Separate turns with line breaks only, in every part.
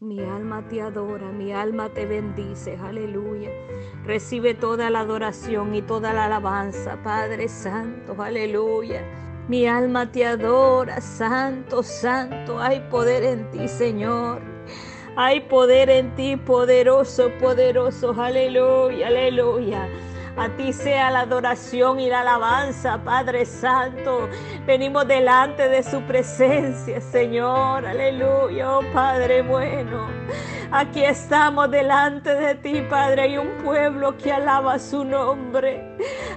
Mi alma te adora, mi alma te bendice, aleluya. Recibe toda la adoración y toda la alabanza, Padre Santo, aleluya. Mi alma te adora, Santo, Santo, hay poder en ti, Señor. Hay poder en ti, poderoso, poderoso, aleluya, aleluya. A ti sea la adoración y la alabanza, Padre Santo. Venimos delante de su presencia, Señor. Aleluya, oh Padre bueno. Aquí estamos delante de ti, Padre. Hay un pueblo que alaba su nombre.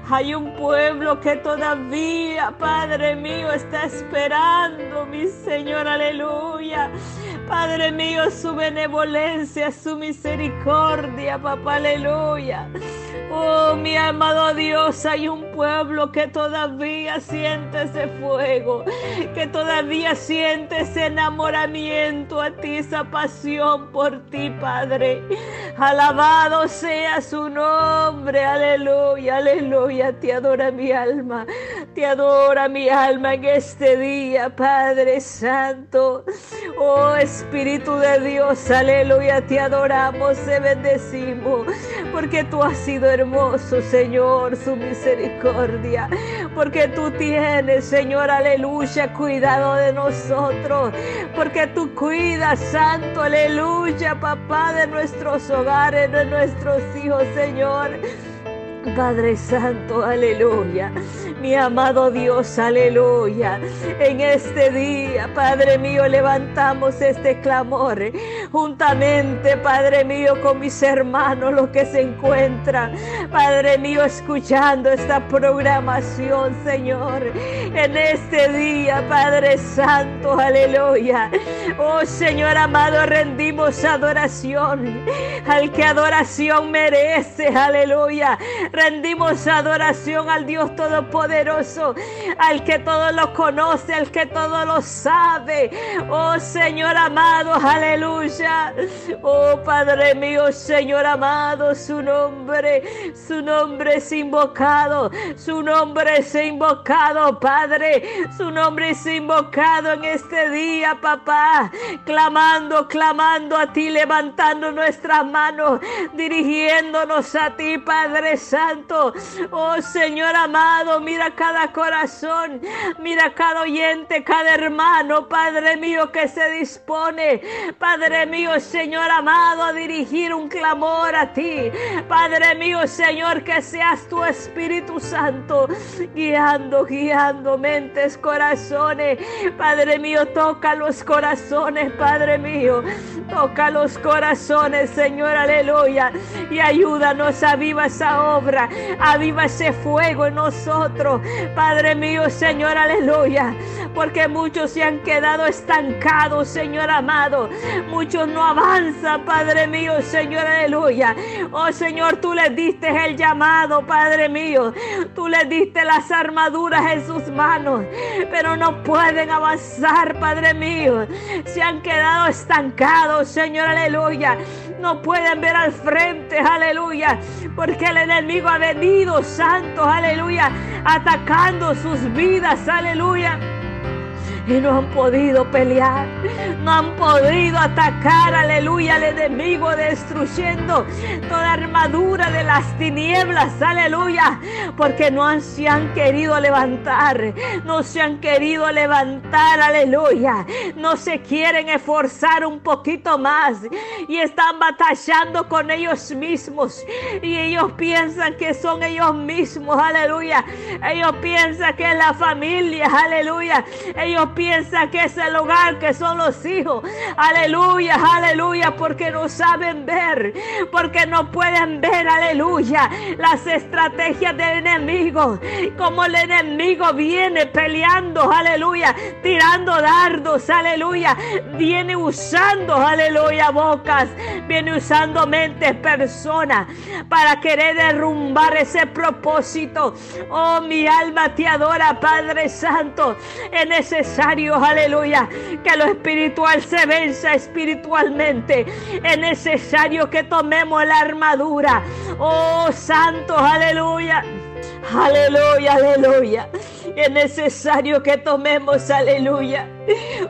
Hay un pueblo que todavía, Padre mío, está esperando, mi Señor. Aleluya. Padre mío, su benevolencia, su misericordia, papá. Aleluya. Oh, mi amado Dios, hay un pueblo que todavía siente ese fuego, que todavía siente ese enamoramiento a ti, esa pasión por ti, Padre. Alabado sea su nombre, aleluya, aleluya. Te adora mi alma, te adora mi alma en este día, Padre Santo. Oh Espíritu de Dios, aleluya, te adoramos, te bendecimos, porque tú has sido hermoso, Señor, su misericordia, porque tú tienes, Señor, aleluya, cuidado de nosotros, porque tú cuidas, Santo, aleluya, papá, de nuestros hogares, de nuestros hijos, Señor. Padre Santo, aleluya. Mi amado Dios, aleluya. En este día, Padre mío, levantamos este clamor juntamente, Padre mío, con mis hermanos, los que se encuentran, Padre mío, escuchando esta programación, Señor. En este día, Padre Santo, aleluya. Oh Señor amado, rendimos adoración al que adoración merece, aleluya. Rendimos adoración al Dios Todopoderoso al que todo lo conoce, al que todo lo sabe. Oh Señor amado, aleluya. Oh Padre mío, Señor amado, su nombre, su nombre es invocado, su nombre es invocado, Padre, su nombre es invocado en este día, papá, clamando, clamando a ti, levantando nuestras manos, dirigiéndonos a ti, Padre Santo. Oh Señor amado, mira cada corazón, mira cada oyente, cada hermano, Padre mío, que se dispone, Padre mío, Señor amado, a dirigir un clamor a ti. Padre mío, Señor, que seas tu Espíritu Santo guiando, guiando mentes, corazones. Padre mío, toca los corazones, Padre mío. Toca los corazones, Señor, aleluya. Y ayúdanos, aviva esa obra, aviva ese fuego en nosotros. Padre mío, Señor, aleluya. Porque muchos se han quedado estancados, Señor amado. Muchos no avanzan, Padre mío, Señor, aleluya. Oh Señor, tú les diste el llamado, Padre mío. Tú les diste las armaduras en sus manos. Pero no pueden avanzar, Padre mío. Se han quedado estancados, Señor, aleluya. No pueden ver al frente, aleluya. Porque el enemigo ha venido, santo, aleluya, atacando sus vidas, aleluya y no han podido pelear, no han podido atacar, aleluya, al enemigo destruyendo toda armadura de las tinieblas, aleluya, porque no se han querido levantar, no se han querido levantar, aleluya, no se quieren esforzar un poquito más y están batallando con ellos mismos y ellos piensan que son ellos mismos, aleluya, ellos piensan que es la familia, aleluya, ellos piensa que es el hogar, que son los hijos. Aleluya, aleluya, porque no saben ver, porque no pueden ver, aleluya, las estrategias del enemigo. Como el enemigo viene peleando, aleluya, tirando dardos, aleluya, viene usando, aleluya, bocas, viene usando mentes, personas para querer derrumbar ese propósito. Oh, mi alma te adora, Padre Santo. Es necesario aleluya, que lo espiritual se venza espiritualmente. Es necesario que tomemos la armadura. Oh, santos, aleluya. Aleluya, aleluya. Es necesario que tomemos, aleluya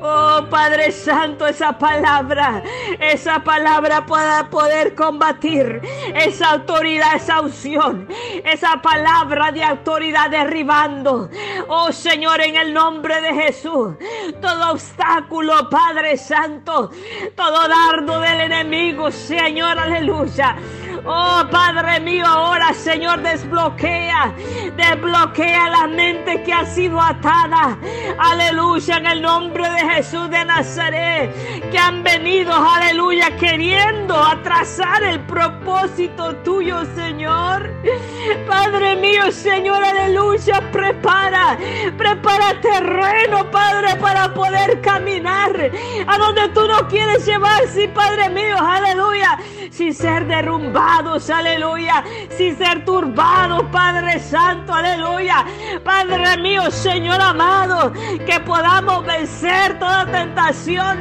Oh Padre Santo, esa palabra, esa palabra pueda poder combatir esa autoridad, esa unción, esa palabra de autoridad derribando. Oh Señor, en el nombre de Jesús, todo obstáculo, Padre Santo, todo dardo del enemigo, Señor, aleluya Oh Padre mío, ahora Señor, desbloquea, desbloquea la mente que ha sido atada. Aleluya, en el nombre de Jesús de Nazaret, que han venido, aleluya, queriendo atrasar el propósito tuyo, Señor. Padre mío, Señor, aleluya, prepara, prepara terreno, Padre, para poder caminar. A donde tú no quieres llevar, sí, Padre mío, aleluya, sin ser derrumbado aleluya, sin ser turbados, Padre Santo, aleluya. Padre mío, Señor amado, que podamos vencer toda tentación,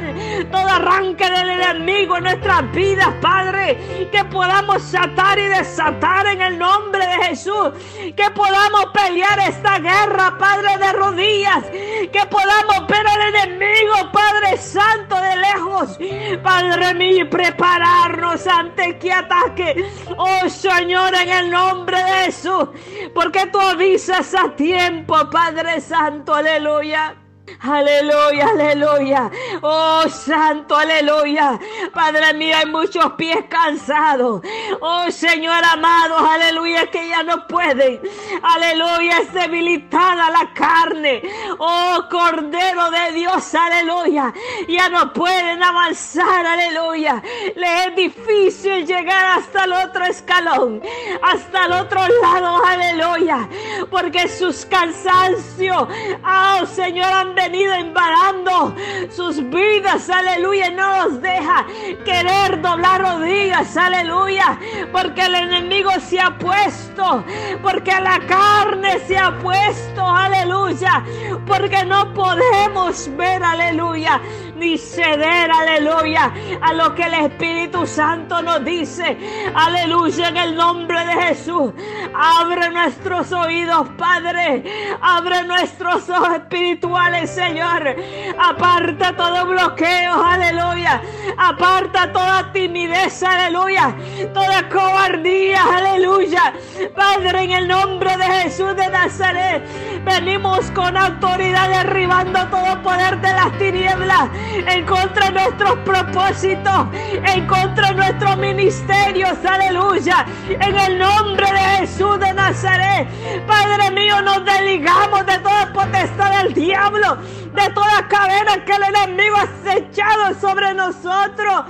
todo arranque del enemigo en nuestras vidas, Padre, que podamos atar y desatar en el nombre de Jesús, que podamos pelear esta guerra, Padre, de rodillas, que podamos ver al enemigo, Padre Santo, de lejos, Padre mío, prepararnos ante que ataque Oh Señor, en el nombre de Jesús. Porque tú avisas a tiempo, Padre Santo. Aleluya. Aleluya, aleluya. Oh, santo, aleluya. Padre mío, hay muchos pies cansados. Oh, Señor amado, aleluya, que ya no pueden. Aleluya, es debilitada la carne. Oh, Cordero de Dios, aleluya. Ya no pueden avanzar, aleluya. Le es difícil llegar hasta el otro escalón, hasta el otro lado, aleluya. Porque sus cansancios, oh, Señor, han venido embarando sus vidas, aleluya, no los deja querer doblar rodillas, aleluya, porque el enemigo se ha puesto, porque la carne se ha puesto, aleluya, porque no podemos ver, aleluya, ni ceder, aleluya, a lo que el Espíritu Santo nos dice, aleluya, en el nombre de Jesús. Abre nuestros oídos, Padre, abre nuestros ojos espirituales, Señor. Aparta todo bloqueo, aleluya. Aparta toda timidez, aleluya. Toda cobardía, aleluya. Padre, en el nombre de Jesús de Nazaret, venimos con autoridad derribando todo poder de las tinieblas en contra de nuestros propósitos, en contra de nuestros ministerios, aleluya. En el nombre de Jesús de Nazaret, Padre mío, nos desligamos de toda potestad del diablo, de toda cadena que el enemigo ha echado sobre nosotros.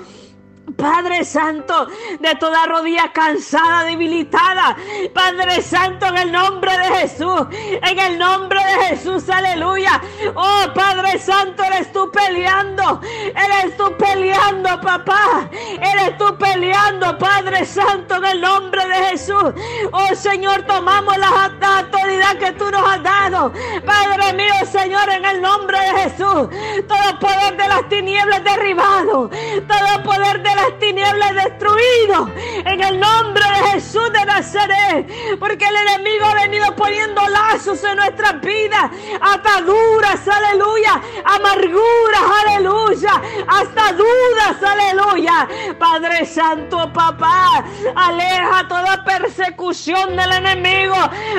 Padre Santo, de toda rodilla cansada, debilitada. Padre Santo, en el nombre de Jesús, en el nombre de Jesús, aleluya. Oh Padre Santo, eres tú peleando, eres tú peleando, papá. Eres tú peleando, Padre Santo, en el nombre de Jesús. Oh Señor, tomamos la, autoridad que tú nos has dado. Padre mío, Señor, en el nombre de Jesús. Todo poder de las tinieblas derribado. Todo poder de las tinieblas destruido en el nombre de Jesús de Nazaret. Porque el enemigo ha venido poniendo lazos en nuestras vidas, ataduras, aleluya, amarguras, aleluya, hasta dudas, aleluya. Padre Santo, papá, aleja toda persecución del enemigo.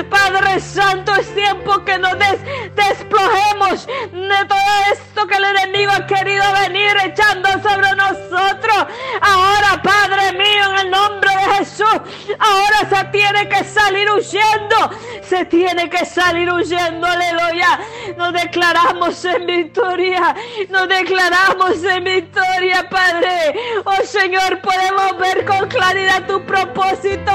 Padre Santo, es tiempo que nos des despojemos de todo esto que el enemigo ha querido venir echando sobre nosotros. Ahora, Padre mío, en el nombre de Jesús, ahora se que salir huyendo. Se tiene que salir huyendo, aleluya. Nos declaramos en victoria. Nos declaramos en victoria, Padre. Oh Señor, podemos ver con claridad tu propósito.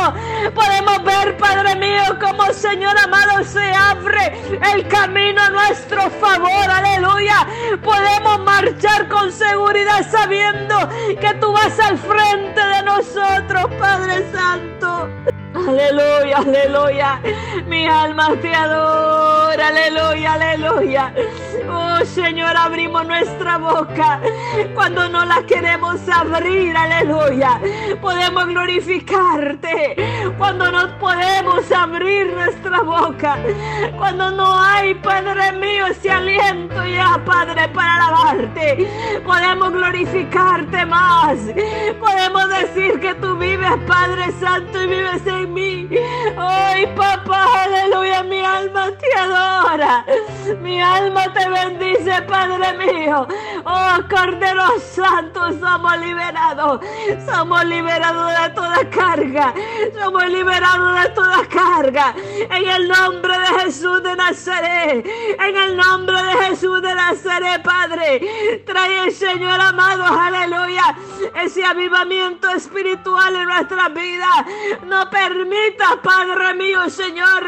Podemos ver, Padre mío, como Señor amado se abre el camino a nuestro favor, aleluya. Podemos marchar con seguridad sabiendo que tú vas al frente de nosotros, Padre Santo. Aleluya, aleluya. Mi alma te adora. Aleluya, aleluya. Oh Señor, abrimos nuestra boca cuando no la queremos abrir. Aleluya. Podemos glorificarte cuando no podemos abrir nuestra boca. Cuando no hay, Padre mío, ese aliento ya, Padre, para alabarte. Podemos glorificarte más. Podemos decir que tú vives, Padre Santo, y vives en mí. Ay, papá, aleluya, mi alma te adora. Mi alma te bendice, Padre mío. Oh, Cordero Santo, somos liberados. Somos liberados de toda carga. Somos liberados de toda carga. En el nombre de Jesús de Nazaret. En el nombre de Jesús de Nazaret, Padre. Trae, Señor amado, aleluya. Ese avivamiento espiritual en nuestra vida. No permita, Padre mío, Señor,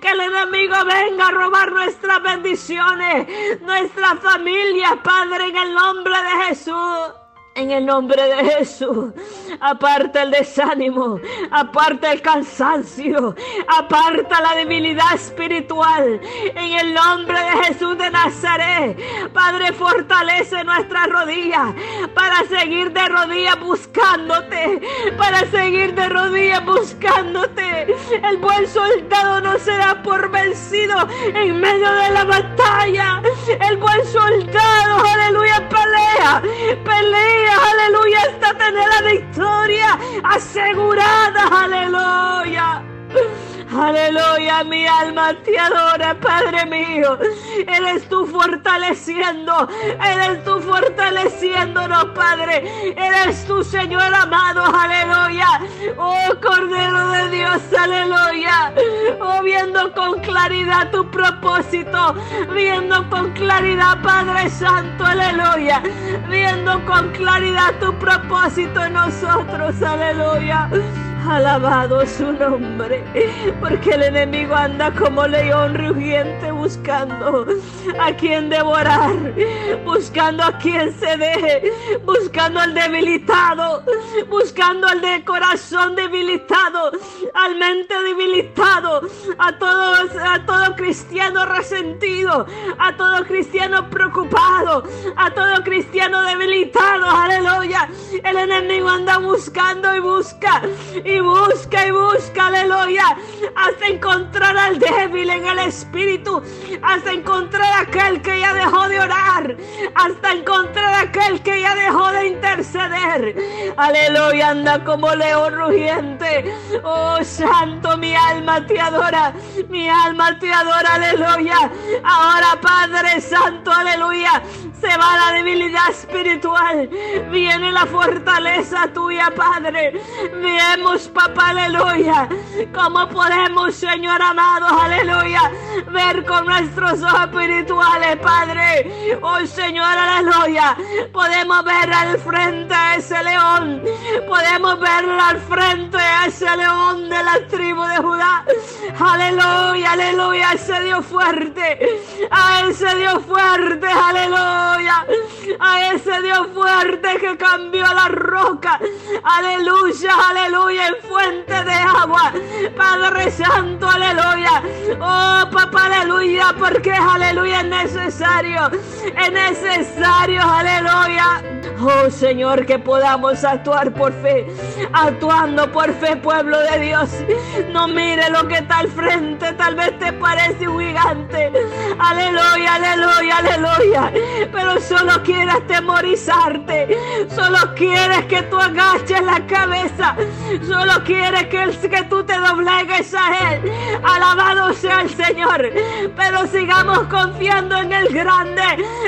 que el enemigo venga a robar nuestras bendiciones, nuestra familia, Padre, en el nombre de Jesús. En el nombre de Jesús, aparta el desánimo, aparta el cansancio, aparta la debilidad espiritual. En el nombre de Jesús de Nazaret, Padre, fortalece nuestras rodillas para seguir de rodillas buscándote, para seguir de rodillas buscándote. El buen soldado no será por vencido en medio de la batalla. El buen soldado, aleluya, pelea, pelea aleluya, hasta tener la victoria asegurada, aleluya. Aleluya, mi alma te adora, Padre mío. Eres tú fortaleciendo, eres tú fortaleciéndonos, Padre. Eres tú, Señor amado, aleluya. Oh, Cordero de Dios, aleluya. Oh, viendo con claridad tu propósito, viendo con claridad, Padre Santo, aleluya. Viendo con claridad tu propósito en nosotros, aleluya. Alabado su nombre, porque el enemigo anda como león rugiente buscando a quien devorar, buscando a quien se deje, buscando al debilitado, buscando al de corazón debilitado, al mente debilitado, a todos, a todo cristiano resentido, a todo cristiano preocupado, a todo cristiano debilitado, aleluya. El enemigo anda buscando y busca y busca y busca, aleluya, hasta encontrar al débil en el espíritu, hasta encontrar aquel que ya dejó de orar, hasta encontrar aquel que ya dejó de interceder. Aleluya, anda como león rugiente. Oh, santo, mi alma te adora, mi alma te adora, aleluya. Ahora, Padre Santo, aleluya, se va la debilidad espiritual, viene la fortaleza tuya, Padre. Vemos, papá, aleluya, cómo podemos, Señor amado, aleluya, ver con nuestros ojos espirituales, Padre. Oh, Señor, aleluya, podemos ver al frente a ese león, podemos ver al frente a ese león de la tribu de Judá. Aleluya, aleluya, ese Dios fuerte, a ese Dios fuerte, aleluya, a ese Dios fuerte que cambió la roca, aleluya, aleluya, en fuente de agua, Padre Santo, aleluya, oh papá, aleluya, porque aleluya es necesario, es necesario, aleluya. Oh Señor, que podamos actuar por fe, actuando por fe, pueblo de Dios. No mire lo que está al frente, tal vez te parece un gigante. Aleluya, aleluya, aleluya. Pero solo quieres temorizarte, solo quieres que tú agaches la cabeza, solo quieres que, que tú te doblegues a Él. Alabado sea el Señor. Pero sigamos confiando en el grande,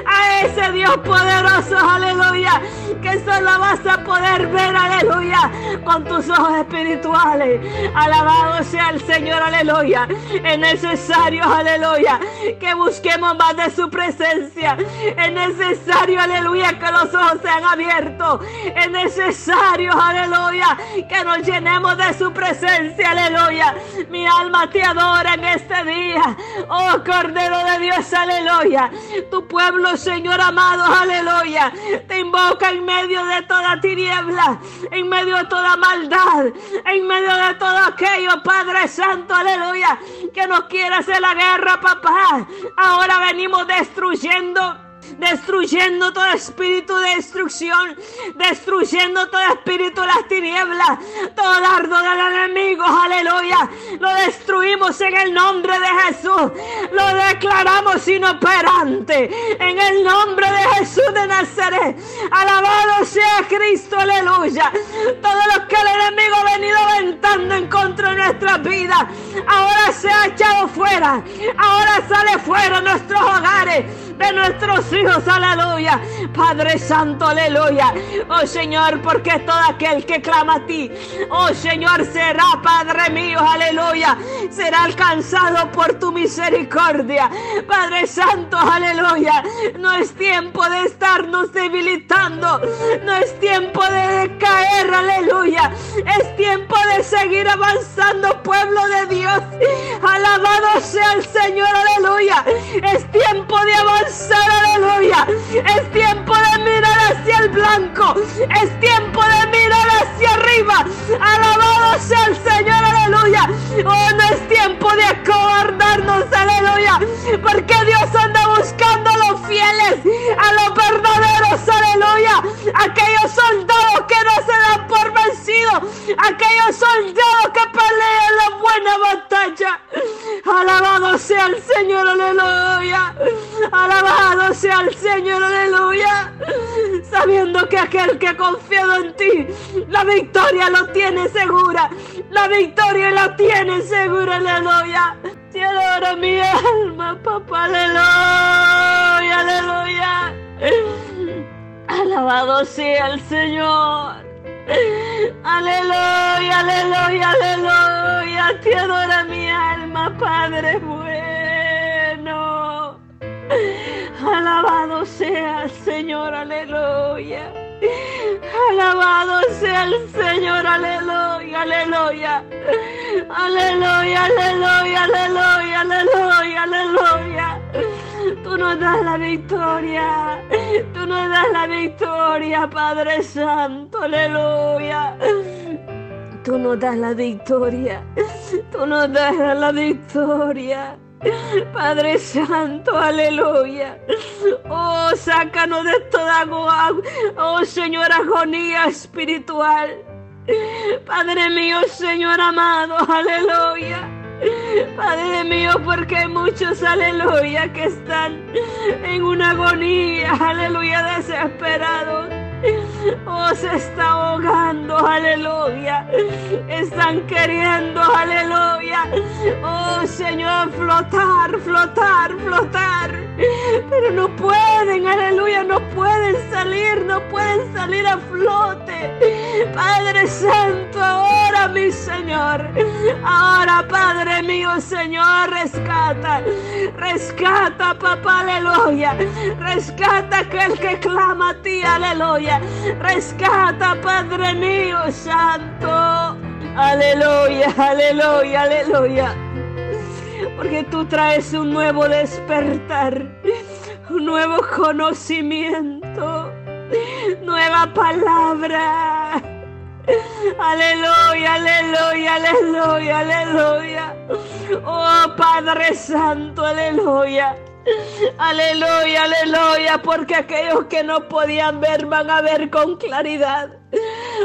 a ese Dios poderoso, aleluya que solo vas a poder ver, aleluya, con tus ojos espirituales. Alabado sea el Señor, aleluya. Es necesario, aleluya, que busquemos más de su presencia. Es necesario, aleluya, que los ojos sean abiertos. Es necesario, aleluya, que nos llenemos de su presencia, aleluya. Mi alma te adora en este día. Oh Cordero de Dios, aleluya. Tu pueblo, Señor amado, aleluya. Te invoca boca en medio de toda tiniebla, en medio de toda maldad, en medio de todo aquello, Padre Santo, aleluya, que nos quiere hacer la guerra, papá. Ahora venimos destruyendo destruyendo todo espíritu de destrucción, destruyendo todo espíritu de las tinieblas, todo dardo del enemigo, aleluya. Lo destruimos en el nombre de Jesús, lo declaramos inoperante en el nombre de Jesús de Nazaret. Alabado sea Cristo, aleluya. Todo lo que el enemigo ha venido aventando en contra de nuestra vida, ahora se ha echado fuera, ahora sale fuera de nuestros hogares de nuestros hijos, aleluya. Padre Santo, aleluya. Oh Señor, porque todo aquel que clama a ti, oh Señor, será, Padre mío, aleluya. Será alcanzado por tu misericordia. Padre Santo, aleluya. No es tiempo de estarnos debilitando. No es tiempo de caer, aleluya. Es tiempo de seguir avanzando, pueblo de Dios. Alabado sea el Señor, aleluya. Es tiempo de avanzar aleluya. Es tiempo de mirar hacia el blanco. Es tiempo de mirar hacia arriba. Alabado sea el Señor, aleluya. Oh, no es tiempo de acobardarnos, aleluya. Porque Dios anda buscando a los fieles, a los verdaderos, aleluya. Aquellos soldados que no se dan por vencidos. Aquellos soldados que pelean la buena batalla. Alabado sea el Señor, aleluya. Señor, aleluya. Sabiendo que aquel que ha confiado en ti, la victoria lo tiene segura. La victoria la tiene segura, aleluya. Te adoro mi alma, papá, aleluya, aleluya. Alabado sea el Señor. Aleluya, aleluya, aleluya. Te adora mi alma, Padre bueno. Alabado sea el Señor, aleluya. Alabado sea el Señor, aleluya, aleluya. Aleluya, aleluya, aleluya, aleluya, aleluya. Tú nos das la victoria. Tú nos das la victoria, Padre Santo, aleluya. Tú nos das la victoria. Tú nos das la victoria. Padre Santo, aleluya. Oh, sácanos de toda, oh Señor, agonía espiritual. Padre mío, Señor amado, aleluya. Padre mío, porque hay muchos, aleluya, que están en una agonía, aleluya, desesperados. Oh, se está ahogando, aleluya. Están queriendo, aleluya. Oh, Señor, flotar, flotar, flotar. Pero no pueden, aleluya, no pueden salir, no pueden salir a flote. Padre Santo, ahora mi Señor. Ahora, Padre mío, Señor, rescata. Rescata, papá, aleluya. Rescata aquel que clama a ti, aleluya. Rescata, Padre mío santo. Aleluya, aleluya, aleluya. Porque tú traes un nuevo despertar, un nuevo conocimiento, nueva palabra. Aleluya, aleluya, aleluya, aleluya. Oh Padre Santo, aleluya. Aleluya, aleluya, porque aquellos que no podían ver van a ver con claridad.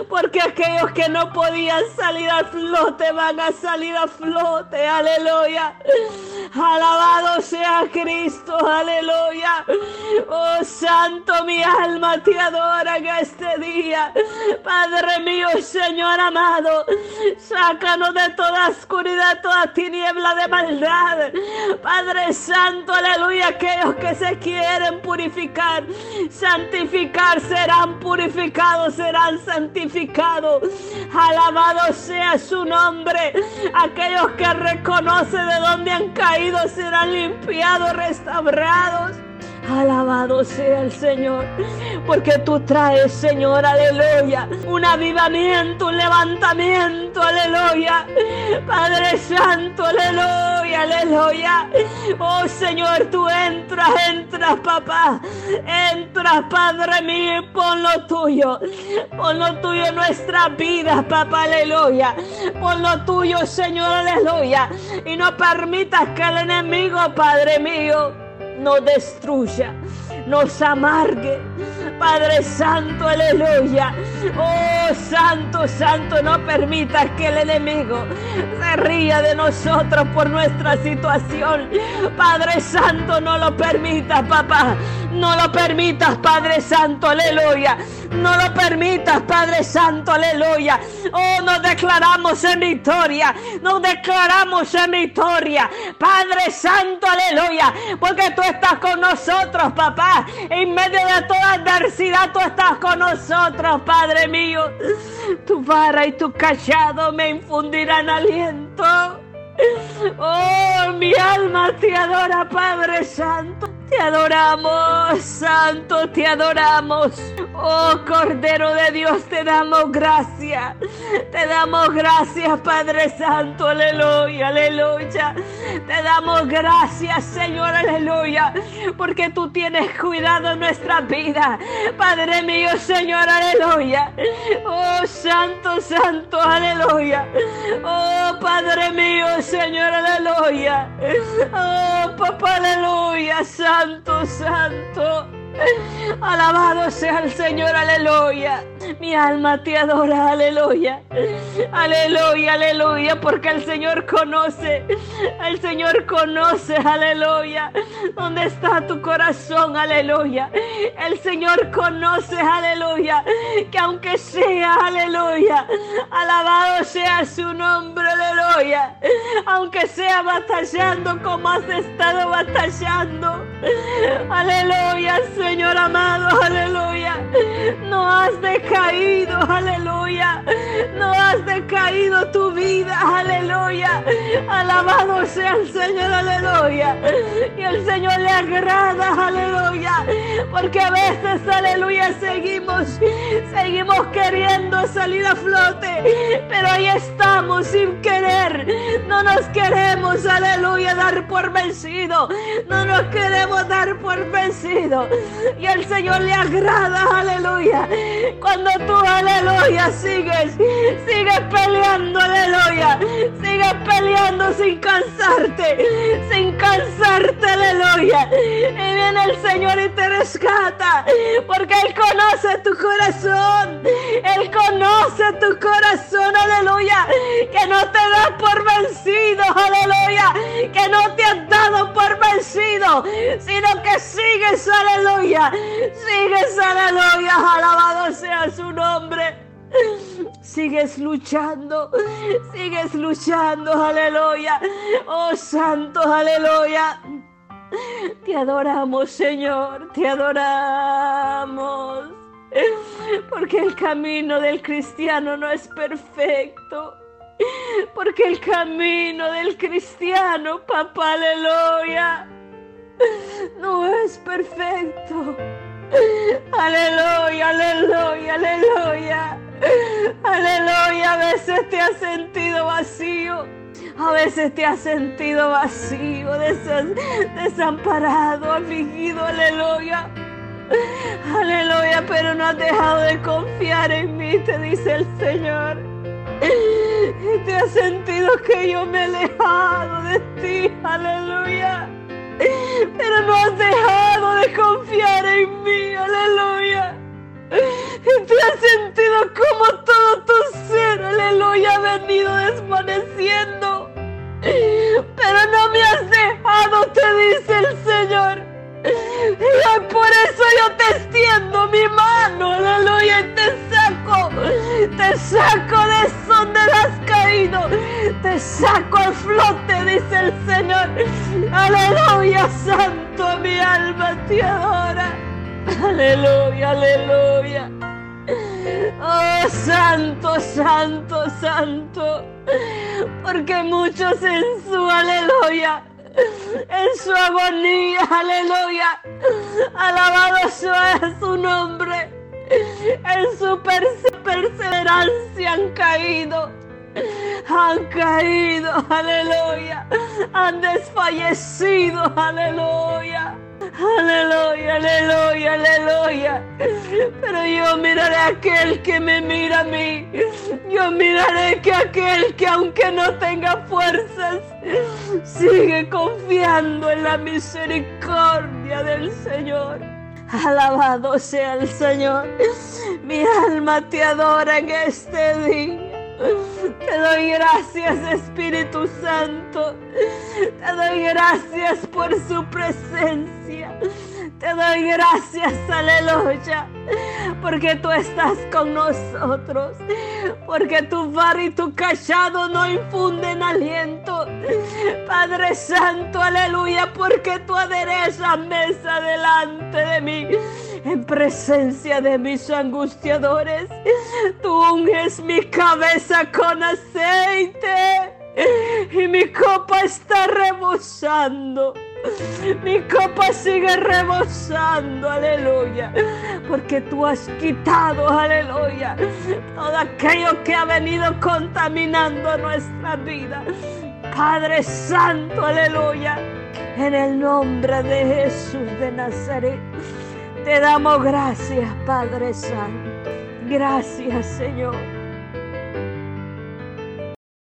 Porque aquellos que no podían salir a flote van a salir a flote. Aleluya. Alabado sea Cristo. Aleluya. Oh Santo, mi alma te adora en este día. Padre mío, Señor amado, sácanos de toda oscuridad, toda tiniebla de maldad. Padre Santo, aleluya. Aquellos que se quieren purificar, santificar, serán purificados, serán santificados. Alabado sea su nombre. Aquellos que reconocen de dónde han caído serán limpiados, restaurados. Alabado sea el Señor, porque tú traes, Señor, aleluya, un avivamiento, un levantamiento, aleluya. Padre Santo, aleluya, aleluya. Oh Señor, tú entras, entras, papá. Entras, Padre mío, pon lo tuyo. Pon lo tuyo en nuestras vidas, papá, aleluya. Pon lo tuyo, Señor, aleluya. Y no permitas que el enemigo, Padre mío, nos destruya, nos amargue. Padre Santo, aleluya. Oh Santo, Santo, no permitas que el enemigo se ría de nosotros por nuestra situación. Padre Santo, no lo permitas, papá. No lo permitas, Padre Santo, aleluya. No lo permitas, Padre Santo, aleluya. Oh, nos declaramos en victoria. Nos declaramos en victoria. Padre Santo, aleluya. Porque tú estás con nosotros, papá. En medio de toda adversidad, tú estás con nosotros, Padre mío. Tu vara y tu callado me infundirán aliento. Oh, mi alma te adora, Padre Santo. Te adoramos, Santo, te adoramos. Oh Cordero de Dios, te damos gracias. Te damos gracias, Padre Santo, aleluya, aleluya. Te damos gracias, Señor, aleluya, porque tú tienes cuidado de nuestra vida. Padre mío, Señor, aleluya. Oh Santo, Santo, aleluya. Oh Padre mío, Señor, aleluya. Oh Papá, aleluya, Santo, Santo. Alabado sea el Señor, aleluya. Mi alma te adora, aleluya. Aleluya, aleluya, porque el Señor conoce, el Señor conoce, aleluya. ¿Dónde está tu corazón, aleluya? El Señor conoce, aleluya, que aunque sea, aleluya, alabado sea su nombre, aleluya. Aunque sea batallando como has estado batallando, aleluya, Señor amado, aleluya. No has decaído, aleluya. No has decaído tu vida, aleluya. Alabado sea el Señor, aleluya. Y el Señor le agrada, aleluya. Porque a veces, aleluya, seguimos, seguimos queriendo salir a flote. Pero ahí estamos sin. No nos queremos, aleluya, dar por vencido. No nos queremos dar por vencido. Y el Señor le agrada, aleluya. Cuando tú, aleluya, sigues, sigues peleando, aleluya. Sigues peleando sin cansarte, sin cansarte, aleluya. Y viene el Señor y te rescata, porque Él conoce tu corazón. Él conoce tu corazón, aleluya. Que no te das por vencido, aleluya. Que no te has dado por vencido, sino que sigues, aleluya Sigues, aleluya. Alabado sea su nombre. Sigues luchando, sigues luchando, aleluya. Oh santo, aleluya. Te adoramos, Señor, te adoramos. Porque el camino del cristiano no es perfecto. Porque el camino del cristiano, papá, aleluya no es perfecto. Aleluya, aleluya, aleluya. Aleluya, a veces te has sentido vacío. A veces te has sentido vacío, desamparado, afligido, aleluya. Aleluya, pero no has dejado de confiar en mí, te dice el Señor. Te has sentido que yo me he alejado de ti, aleluya. Pero no has dejado de confiar en mí, aleluya. Te has sentido como todo tu ser, aleluya, ha venido desvaneciendo. Pero no me has dejado, te dice el Señor. Y por eso yo te extiendo mi mano, aleluya, y te te saco de donde has caído, te saco al flote, dice el Señor. Aleluya, santo, mi alma te adora. Aleluya, aleluya. Oh, santo, santo, santo. Porque muchos en su aleluya en su agonía, aleluya. Alabado sea su nombre. En su perseverancia han caído. Han caído, aleluya. Han desfallecido, aleluya. Aleluya, aleluya, aleluya. Pero yo miraré a aquel que me mira a mí. Yo miraré que aquel que aunque no tenga fuerzas, sigue confiando en la misericordia del Señor. Alabado sea el Señor. Mi alma te adora en este día. Te doy gracias Espíritu Santo. Te doy gracias por su presencia. Te doy gracias, aleluya, porque tú estás con nosotros, porque tu bar y tu callado no infunden aliento. Padre Santo, aleluya, porque tú aderezas mesa delante de mí en presencia de mis angustiadores. Tú unges mi cabeza con aceite y mi copa está rebosando. Mi copa sigue rebosando, aleluya. Porque tú has quitado, aleluya, todo aquello que ha venido contaminando nuestra vida. Padre Santo, aleluya. En el nombre de Jesús de Nazaret. Te damos gracias, Padre Santo. Gracias, Señor.